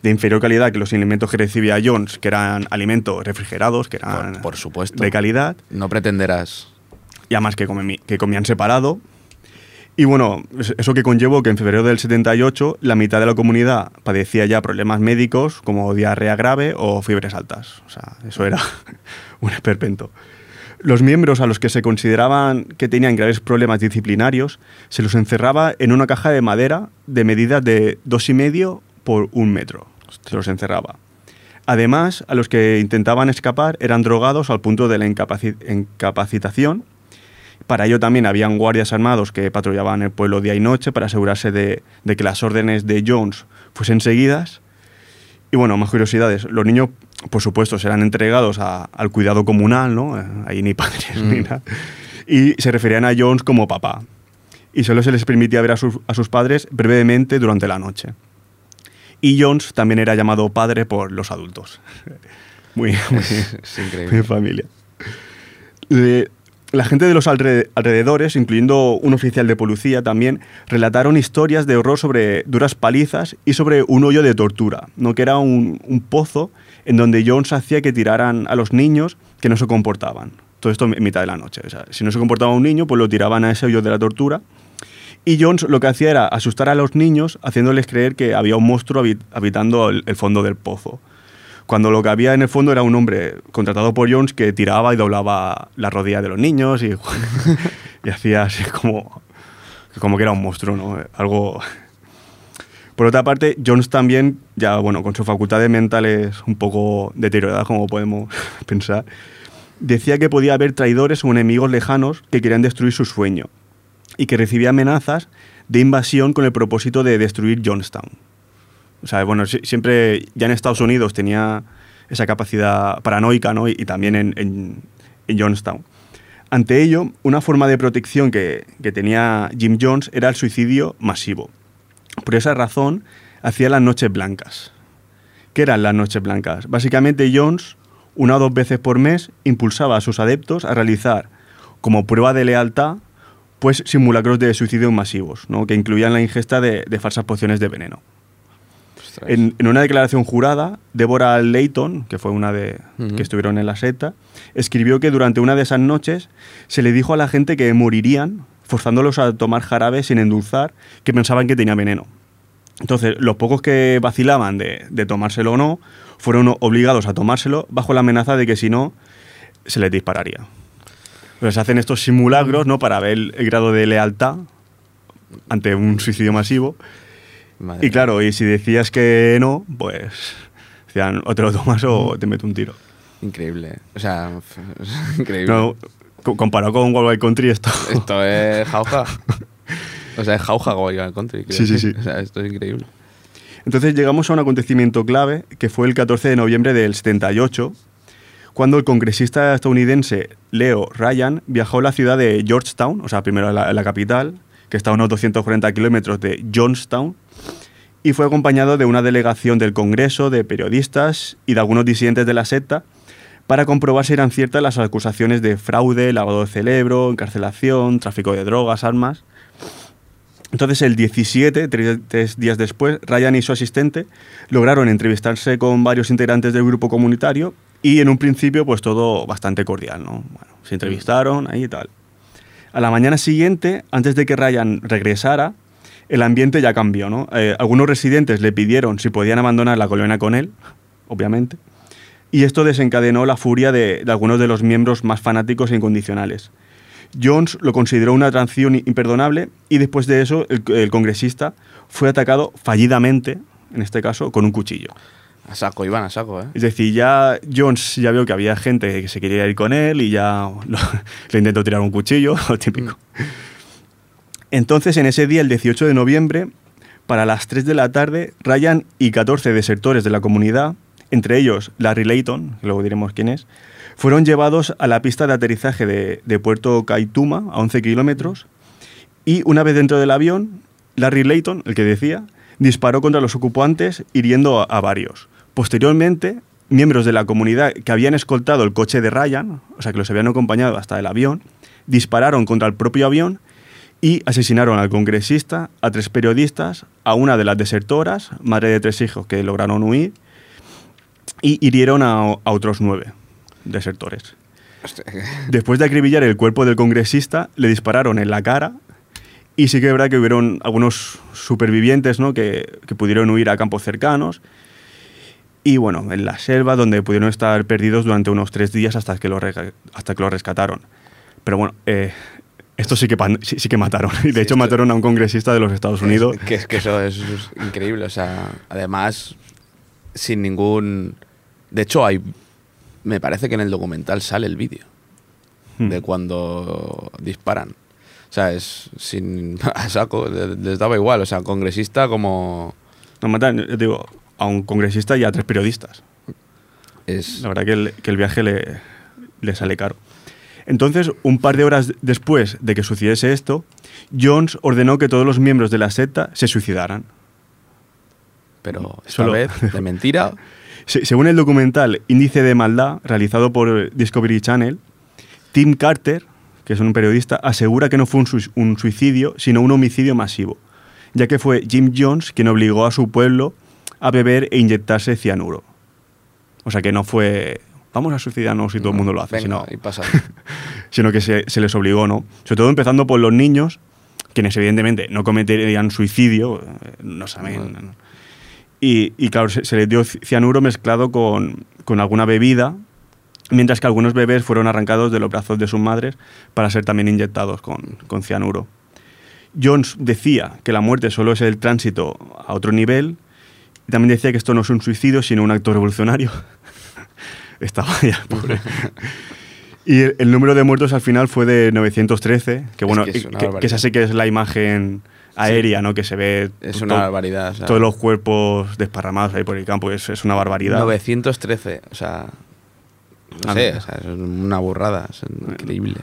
de inferior calidad que los alimentos que recibía Jones, que eran alimentos refrigerados, que eran Por- por supuesto. de calidad, No pretenderás... y además que, comi- que comían separado. Y bueno, es- eso que conllevó que en febrero del 78 la mitad de la comunidad padecía ya problemas médicos como diarrea grave o fiebres altas. O sea, eso era un esperpento. Los miembros a los que se consideraban que tenían graves problemas disciplinarios se los encerraba en una caja de madera de medidas de dos y medio por un metro. Se los encerraba. Además, a los que intentaban escapar eran drogados al punto de la incapaci- incapacitación. Para ello también habían guardias armados que patrullaban el pueblo día y noche para asegurarse de, de que las órdenes de Jones fuesen seguidas. Y bueno, más curiosidades. Los niños, por supuesto, serán entregados a- al cuidado comunal, ¿no? Ahí ni padres ni nada. Y se referían a Jones como papá. Y solo se les permitía ver a sus, a sus padres brevemente durante la noche. Y Jones también era llamado padre por los adultos. Muy, muy, Es muy increíble. familia. Le- la gente de los alre- alrededores, incluyendo un oficial de policía también, relataron historias de horror sobre duras palizas y sobre un hoyo de tortura, ¿no? que era un, un pozo en donde Jones hacía que tiraran a los niños que no se comportaban. Todo esto en mitad de la noche. O sea, si no se comportaba un niño, pues lo tiraban a ese hoyo de la tortura. Y Jones lo que hacía era asustar a los niños, haciéndoles creer que había un monstruo habi- habitando el- fondo del pozo. Cuando lo que había en el fondo era un hombre contratado por Jones que tiraba y doblaba la rodilla de los niños y, y hacía así como, como que era un monstruo, ¿no? Algo... Por otra parte, Jones también, ya bueno, con sus facultades mentales un poco deterioradas, como podemos pensar, decía que podía haber traidores o enemigos lejanos que querían destruir su sueño y que recibía amenazas de invasión con el propósito de destruir Johnstown. O sea, bueno, si- siempre ya en Estados Unidos tenía esa capacidad paranoica, ¿no? Y, y también en, en, en Johnstown. Ante ello, una forma de protección que, que tenía Jim Jones era el suicidio masivo. Por esa razón, hacía las noches blancas. ¿Qué eran las noches blancas? Básicamente, Jones, una o dos veces por mes, impulsaba a sus adeptos a realizar, como prueba de lealtad, pues simulacros de suicidio masivos, ¿no? que incluían la ingesta de- de falsas pociones de veneno. En, en una declaración jurada, Deborah Layton, que fue una de que estuvieron en la secta, escribió que durante una de esas noches se le dijo a la gente que morirían forzándolos a tomar jarabe sin endulzar, que pensaban que tenía veneno. Entonces, los pocos que vacilaban de, de tomárselo o no, fueron obligados a tomárselo bajo la amenaza de que si no, se les dispararía. Pero se hacen estos simulacros ¿no? para ver el, el grado de lealtad ante un suicidio masivo. Madre Y claro, y si decías que no, pues decían o te lo tomas o te meto un tiro. Increíble. O sea, increíble. No, co- comparado con Wild Country esto... Esto es jauja. O sea, es jauja Wild Country. Sí, sí, sí. O sea, esto es increíble. Entonces llegamos a un acontecimiento clave que fue el 14 de noviembre del 78, cuando el congresista estadounidense Leo Ryan viajó a la ciudad de Georgetown, o sea, primero a la, capital, que está a unos 240 kilómetros de Johnstown, y fue acompañado de una delegación del Congreso, de periodistas y de algunos disidentes de la secta, para comprobar si eran ciertas las acusaciones de fraude, lavado de cerebro, encarcelación, tráfico de drogas, armas. Entonces, el 17, tres, tres días después, Ryan y su asistente lograron entrevistarse con varios integrantes del grupo comunitario y en un principio, pues todo bastante cordial, ¿no? Bueno, se entrevistaron ahí y tal. A la mañana siguiente, antes de que Ryan regresara, el ambiente ya cambió, ¿no? Eh, algunos residentes le pidieron si podían abandonar la colonia con él, obviamente, y esto desencadenó la furia de, algunos de los miembros más fanáticos e incondicionales. Jones lo consideró una traición imperdonable y después de eso el congresista fue atacado fallidamente, en este caso, con un cuchillo. A saco, iban a saco, ¿eh? Es decir, ya Jones ya vio que había gente que se quería ir con él y ya lo- le intentó tirar un cuchillo, lo típico. Entonces, en ese día, el 18 de noviembre, para las 3 de la tarde, Ryan y 14 desertores de la comunidad, entre ellos Larry Layton, que luego diremos quién es, fueron llevados a la pista de aterrizaje de, de Puerto Kaituma, a 11 kilómetros, y una vez dentro del avión, Larry Layton, el que decía, disparó contra los ocupantes, hiriendo a, a varios. Posteriormente, miembros de la comunidad que habían escoltado el coche de Ryan, o sea, que los habían acompañado hasta el avión, dispararon contra el propio avión y asesinaron al congresista, a tres periodistas, a una de las desertoras, madre de tres hijos que lograron huir, y hirieron a, a otros nueve desertores. Después de acribillar el cuerpo del congresista, le dispararon en la cara y sí que es verdad que hubieron algunos supervivientes ¿no? que, que pudieron huir a campos cercanos y bueno, en la selva donde pudieron estar perdidos durante unos tres días hasta que lo, hasta que lo rescataron. Pero bueno, eh, estos sí que, sí, sí que mataron. Y de Sí, hecho esto- mataron a un congresista de los Estados Unidos. Que es que eso es, es increíble. O sea, además, sin ningún. De hecho, hay. Me parece que en el documental sale el vídeo Hmm. de cuando disparan. O sea, es sin a saco, le- les daba igual. O sea, congresista como Nos matan, digo, a un congresista y a tres periodistas. es La verdad que el, que el viaje le, le sale caro. Entonces, un par de horas después de que sucediese esto, Jones ordenó que todos los miembros de la secta se suicidaran. pero esta Solo- vez de mentira. Se- según el documental Índice de Maldad, realizado por Discovery Channel, Tim Carter, que es un periodista, asegura que no fue un suicidio, sino un homicidio masivo, ya que fue Jim Jones quien obligó a su pueblo a beber e inyectarse cianuro. O sea que no fue, vamos a suicidarnos si todo el mundo lo hace, Venga, sino, y pasa. sino que se, se les obligó, ¿no? Sobre todo empezando por los niños, quienes evidentemente no cometerían suicidio, eh, no saben. Y, y claro, se, se les dio ci- cianuro mezclado con, con alguna bebida, mientras que algunos bebés fueron arrancados de los brazos de sus madres para ser también inyectados con, con cianuro. Jones decía que la muerte solo es el tránsito a otro nivel, y también decía que esto no es un suicidio, sino un acto revolucionario. Estaba ya, pobre. Y el, el número de muertos al final fue de 913, que bueno, que es que, que esa sí que es la imagen aérea, ¿no? Que se ve Es una barbaridad. o sea, todos los cuerpos desparramados ahí por el campo, es, es una barbaridad. 913, o sea. No Ah, sé, no. o sea, es una burrada, es increíble.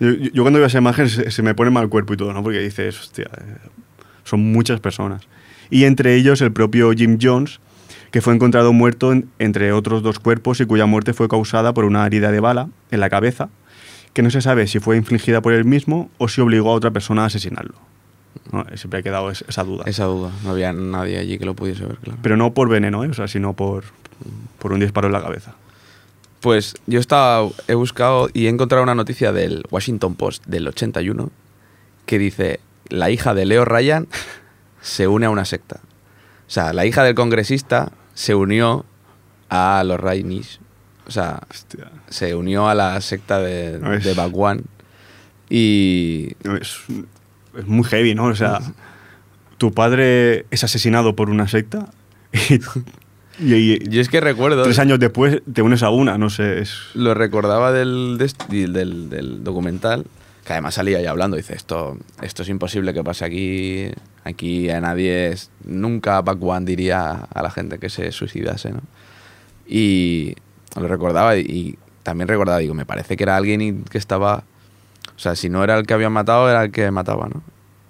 Yo, yo- yo cuando veo esa imagen se, se me pone mal cuerpo y todo, ¿no? Porque dices, hostia, eh, son muchas personas. Y entre ellos el propio Jim Jones, que fue encontrado muerto en- entre otros dos cuerpos y cuya muerte fue causada por una herida de bala en la cabeza, que no se sabe si fue infligida por él mismo o si obligó a otra persona a asesinarlo. ¿no? Siempre ha quedado es- esa duda. Esa duda, no había nadie allí que lo pudiese ver, claro. Pero no por veneno, ¿eh? o sea, sino por, por un disparo en la cabeza. Pues yo estaba, he buscado y he encontrado una noticia del Washington Post del 81 que dice, la hija de Leo Ryan se une a una secta. O sea, la hija del congresista se unió a los Rainis. O sea, Hostia. se unió a la secta de, No, es- de Bhagwan. Y No, Es, es muy heavy, ¿no? O sea, tu padre es asesinado por una secta y, y- yo es que recuerdo... tres años después te unes a una, no sé. Es, lo recordaba del, del, del- documental, que además salía ahí hablando, dice, esto, esto es imposible que pase aquí, aquí a nadie, es, nunca Bhagwan diría a la gente que se suicidase, ¿no? Y lo recordaba y, y también recordaba, digo, me parece que era alguien y- que estaba, o sea, si no era el que habían matado, era el que mataba, ¿no?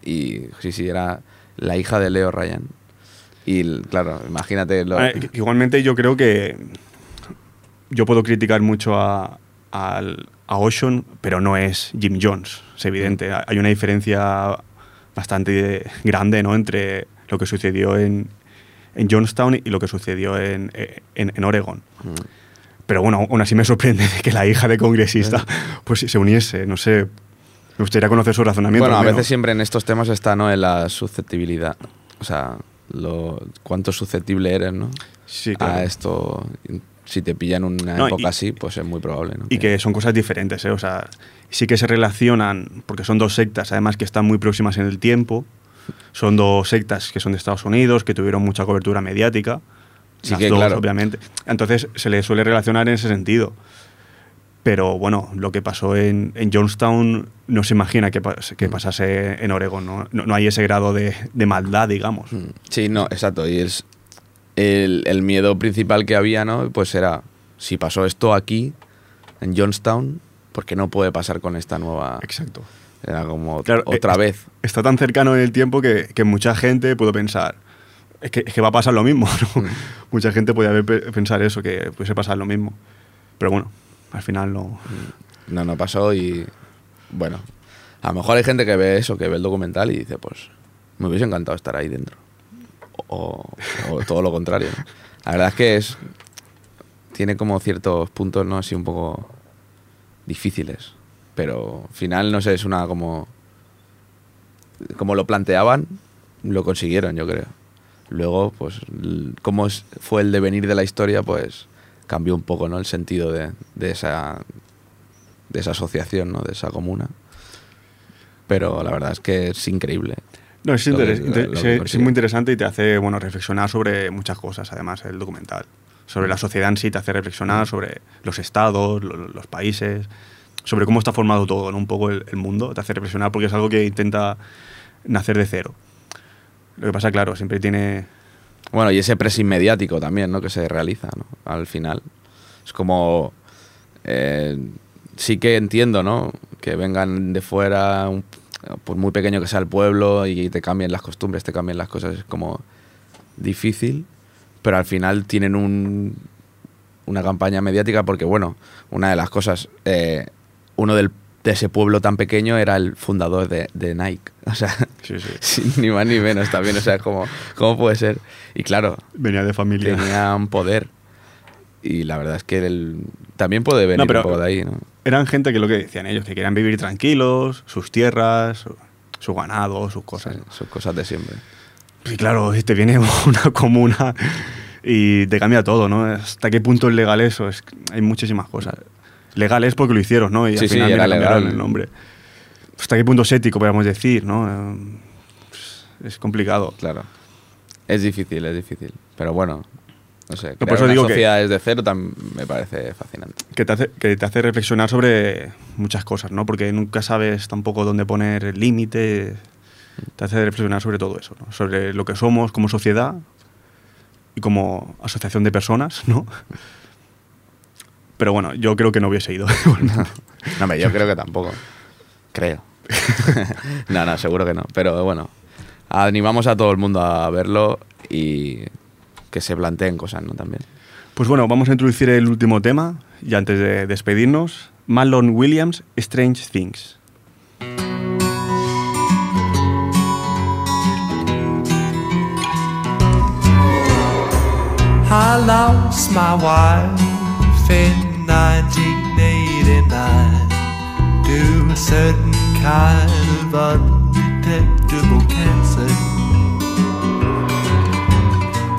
Y sí, sí, era la hija de Leo Ryan. Y claro, imagínate lo... Ah, igualmente yo creo que yo puedo criticar mucho a, al- a Ocean, pero no es Jim Jones, es evidente. Hay una diferencia bastante grande ¿no? entre lo que sucedió en, en Johnstown y lo que sucedió en, en, en Oregon. Mm. Pero bueno, aún así me sorprende de que la hija de congresista pues se uniese, no sé. Me gustaría conocer su razonamiento. Bueno, a menos. veces siempre en estos temas está ¿no? en la susceptibilidad. O sea, lo, cuánto susceptible eres ¿no? Sí, claro. a esto. Si te pillan una No, época y- así, pues es muy probable. ¿no? Y que son cosas diferentes, ¿eh? O sea, sí que se relacionan, porque son dos sectas, además que están muy próximas en el tiempo. Son dos sectas que son de Estados Unidos, que tuvieron mucha cobertura mediática. Sí Las que, dos, claro. obviamente. Entonces se les suele relacionar en ese sentido. Pero bueno, lo que pasó en, en Jonestown no se imagina que, pas- Mm. que pasase en Oregon. ¿no? No, no hay ese grado de, de maldad, digamos. Mm. Sí, no, exacto. Y es el, el miedo principal que había, ¿no? Pues era, si pasó esto aquí, en Johnstown, ¿por qué no puede pasar con esta nueva...? Exacto. Era como Claro, otra eh, vez. Está tan cercano en el tiempo que, que mucha gente puede pensar, es que, es que va a pasar lo mismo. ¿no? Mm. Mucha gente haber pe- pensar eso, que puede pasar lo mismo. Pero bueno, al final no. No, no pasó y... Bueno, a lo mejor hay gente que ve eso, que ve el documental y dice, pues, me hubiese encantado estar ahí dentro. O, o todo lo contrario. ¿no? La verdad es que es... Tiene como ciertos puntos, ¿no? Así un poco difíciles. Pero al final, no sé, es una como... Como lo planteaban, lo consiguieron, yo creo. Luego, pues, cómo es- fue el devenir de la historia, pues cambió un poco, ¿no? El sentido de, de esa de esa asociación, ¿no? De esa comuna. Pero la verdad es que es increíble. No, es, que- consigue. muy interesante y te hace bueno, reflexionar sobre muchas cosas, además, el documental. Sobre la sociedad en sí, te hace reflexionar sobre los estados, lo- los países, sobre cómo está formado todo, ¿no? un poco el, mundo, te hace reflexionar porque es algo que intenta nacer de cero. Lo que pasa, claro, siempre tiene... Bueno, y ese pressing mediático también, ¿no? Que se realiza, ¿no? Al final. Es como... eh, sí que entiendo, ¿no? Que vengan de fuera, por muy pequeño que sea el pueblo, y te cambien las costumbres, te cambien las cosas. Es como difícil, pero al final tienen un, una campaña mediática porque, bueno, una de las cosas... eh, uno del- de ese pueblo tan pequeño era el fundador de, de Nike. O sea, Sí, sí. ni más ni menos también. O sea, como, ¿cómo puede ser? Y claro, Venía de familia. tenía un poder. Y la verdad es que el- también puede venir No, pero- un poco de ahí, ¿no? Eran gente que lo que decían ellos, que querían vivir tranquilos, sus tierras, su, su ganado, sus cosas. Sí, son cosas de siempre. Y claro, te viene una comuna y te cambia todo, ¿no? ¿Hasta qué punto es legal eso? Es, hay muchísimas cosas. Legal es porque lo hicieron, ¿no? Y Sí, al sí, final era mira, cambiaron legal. el nombre. ¿Hasta qué punto es ético, podríamos decir, no? Pues, Es complicado. Claro. Es difícil, es difícil. Pero bueno, no sé. por crear eso una digo que- sociedad desde cero también me parece fascinante. Que te, hace, que te hace reflexionar sobre muchas cosas, ¿no? Porque nunca sabes tampoco dónde poner el límite. Te hace reflexionar sobre todo eso, ¿no? Sobre lo que somos como sociedad y como asociación de personas, ¿no? Pero bueno, yo creo que no hubiese ido. No, hombre, yo creo que tampoco. Creo. no, no, seguro que no. Pero bueno, animamos a todo el mundo a verlo y que se planteen cosas, ¿no? También. Pues bueno, vamos a introducir el último tema y antes de despedirnos, Marlon Williams, Strange Things. I lost my wife in 1989 to a certain kind of undetectable cancer.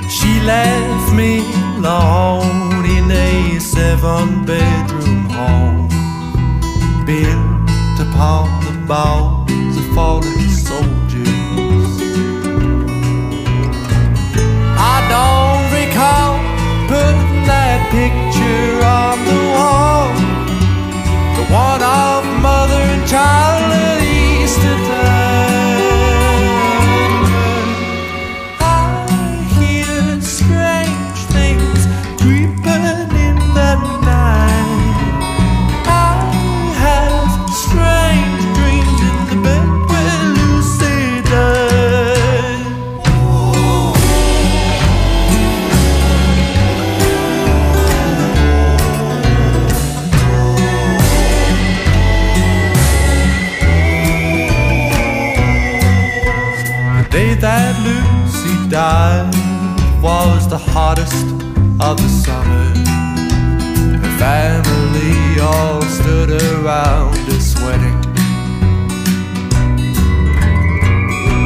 She left me alone in a seven bedroom home built upon the bones of fallen soldiers. Recall putting that picture on the wall. The one of mother and child at Easter time. That Lucy died was the hottest of the summer. Her family all stood around her sweating.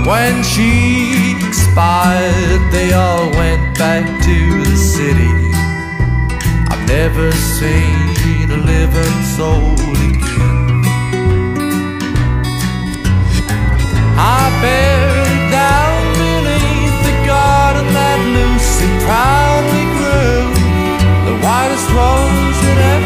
When she expired, they all went back to the city. I've never seen a living soul again. I buried proudly grew. The whitest rose that ever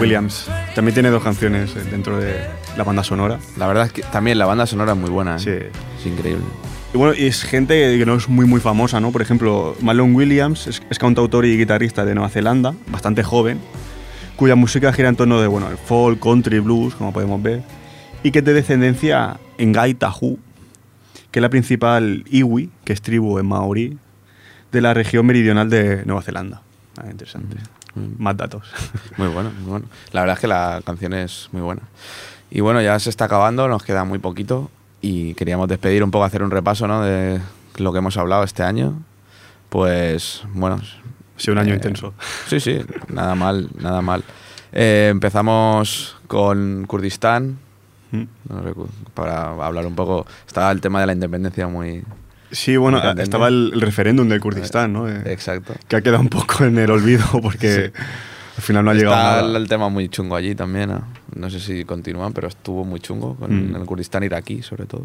Williams. También tiene dos canciones eh, dentro de la banda sonora. La verdad es que también la banda sonora es muy buena. ¿eh? Sí. Es increíble. Y bueno, es gente que no es muy muy famosa, ¿no? Por ejemplo, Marlon Williams es, es cantautor y guitarrista de Nueva Zelanda, bastante joven, cuya música gira en torno de, bueno, el folk, country, blues, como podemos ver, y que es de descendencia Ngai Tahu, que es la principal iwi, que es tribu en maorí, de la región meridional de Nueva Zelanda. Ah, interesante. Más datos. Muy bueno, muy bueno. La verdad es que la canción es muy buena. Y bueno, ya se está acabando, nos queda muy poquito y queríamos despedir un poco, hacer un repaso ¿no? de lo que hemos hablado este año. Pues bueno. Ha sido un año eh, intenso. Sí, sí, nada mal, nada mal. Eh, empezamos con Kurdistán, Mm. para hablar un poco. Estaba el tema de la independencia muy. Sí, bueno, estaba el, el referéndum del Kurdistán, ¿no? Eh, Exacto. que ha quedado un poco en el olvido porque al final no ha llegado Está nada. el, tema muy chungo allí también. ¿no? No sé si continúan, pero estuvo muy chungo con Mm. el Kurdistán iraquí, sobre todo.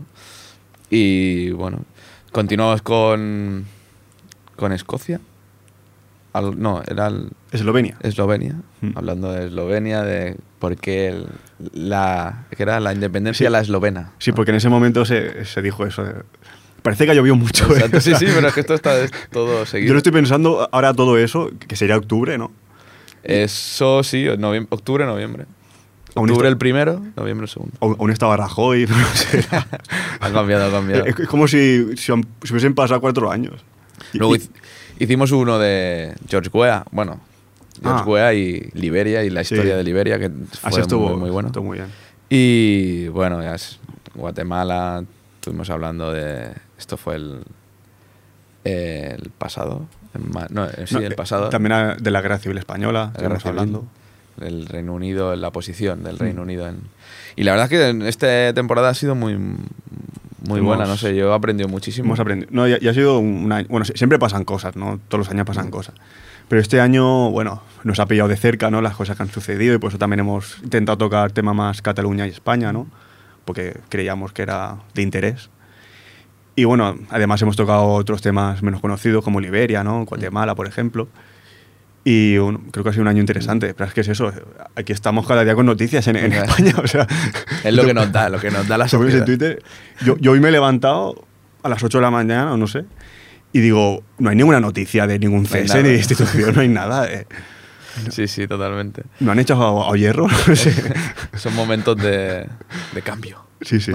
Y bueno, continuamos con, con Escocia. Al- no, era el- Eslovenia. Eslovenia. Mm. Hablando de Eslovenia, de por qué el- la, que era la independencia Sí. la eslovena. Sí, porque en ese momento se, se dijo eso. de- Parece que ha llovido mucho. ¿eh? Sí, sí, pero es que esto está es todo seguido. Yo lo estoy pensando ahora todo eso, que sería octubre, ¿no? Eso sí, noviem- octubre, noviembre. Octubre el primero, noviembre el segundo. Aún estaba Rajoy, no sé. Ha cambiado, ha cambiado. Es como si, si, hubiesen pasado cuatro años. Luego y- hicimos uno de George Weah, bueno, George Ah. Weah y Liberia y la Sí. historia de Liberia, que así fue estuvo muy, muy bueno. estuvo muy bien. Y bueno, ya es Guatemala, estuvimos hablando de... Esto fue el, el pasado. en no, eh, sí, No, el eh, pasado. También de la Guerra Civil Española, la guerra civil, hablando. El Reino Unido, la posición del Mm. Reino Unido. En, y la verdad es que en esta temporada ha sido muy, muy Hemos- buena, no sé, yo he aprendido muchísimo. Hemos aprendido. No, ya ha sido un año. Bueno, sie- siempre pasan cosas, ¿no? Todos los años Mm. pasan cosas. Pero este año, bueno, nos ha pillado de cerca, ¿no? Las cosas que han sucedido y por eso también hemos intentado tocar tema más Cataluña y España, ¿no? Porque creíamos que era de interés. Y bueno, además hemos tocado otros temas menos conocidos como Liberia, ¿no? Guatemala, por ejemplo. Y un- creo que ha sido un año interesante. Pero es que es eso, aquí estamos cada día con noticias en. España. O sea, Es lo que nos da, lo que nos da la pones en sociedad. Twitter. Yo, yo hoy me he levantado a las 8 de la mañana, o no sé, y digo, no hay ninguna noticia de ningún No cese ni de institución, no hay nada. eh. Sí, sí, totalmente. ¿No han echado a, a hierro? No sé. Son momentos de, de cambio. Sí, sí.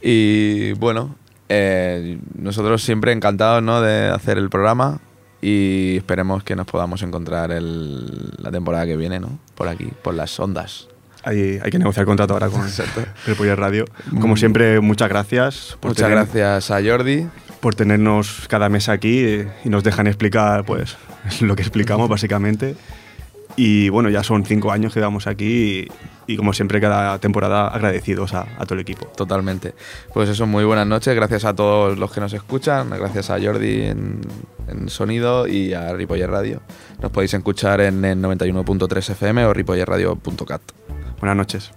Y bueno, eh, nosotros siempre encantados ¿no? de hacer el programa y esperemos que nos podamos encontrar el- la temporada que viene, ¿no? Por aquí, por las ondas. Hay, hay que negociar contrato ahora con el Poller Radio. Como siempre, muchas gracias por, Muchas tener- gracias a Jordi. por tenernos cada mes aquí eh, y nos dejan explicar pues lo que explicamos básicamente. Y bueno, ya son cinco años que llevamos aquí y, y como siempre cada temporada agradecidos a, a todo el equipo. Totalmente. Pues eso, muy buenas noches. Gracias a todos los que nos escuchan. Gracias a Jordi en, en sonido y a Ripoller Radio. Nos podéis escuchar en el 91.3 FM o ripollerradio.cat. Buenas noches.